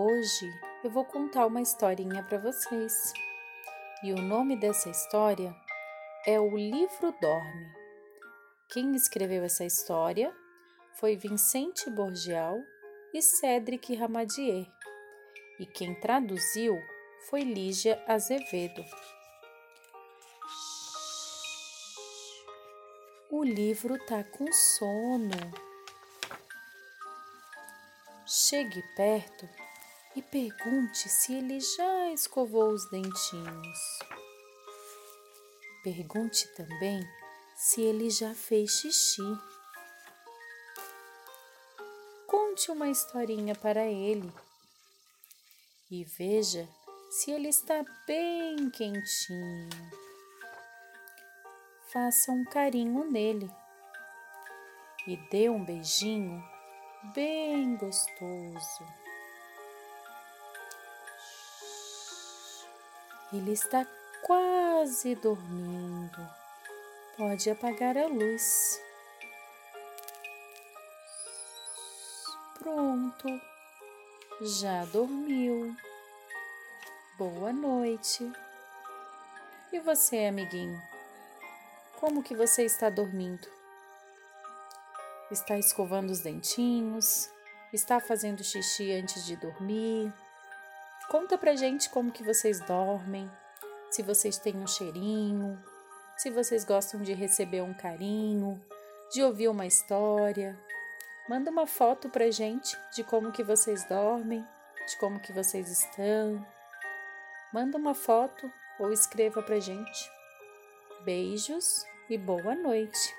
Hoje eu vou contar uma historinha para vocês. E o nome dessa história é O Livro Dorme. Quem escreveu essa história foi Vicente Borgial e Cédric Ramadier. E quem traduziu foi Lígia Azevedo. O livro tá com sono. Chegue perto e pergunte se ele já escovou os dentinhos. Pergunte também se ele já fez xixi. Conte uma historinha para ele e veja se ele está bem quentinho. Faça um carinho nele e dê um beijinho bem gostoso. Ele está quase dormindo. Pode apagar a luz. Pronto, já dormiu. Boa noite. E você, amiguinho? Como que você está dormindo? Está escovando os dentinhos? Está fazendo xixi antes de dormir? Conta pra gente como que vocês dormem, se vocês têm um cheirinho, se vocês gostam de receber um carinho, de ouvir uma história. Manda uma foto pra gente de como que vocês dormem, de como que vocês estão. Manda uma foto ou escreva pra gente. Beijos e boa noite.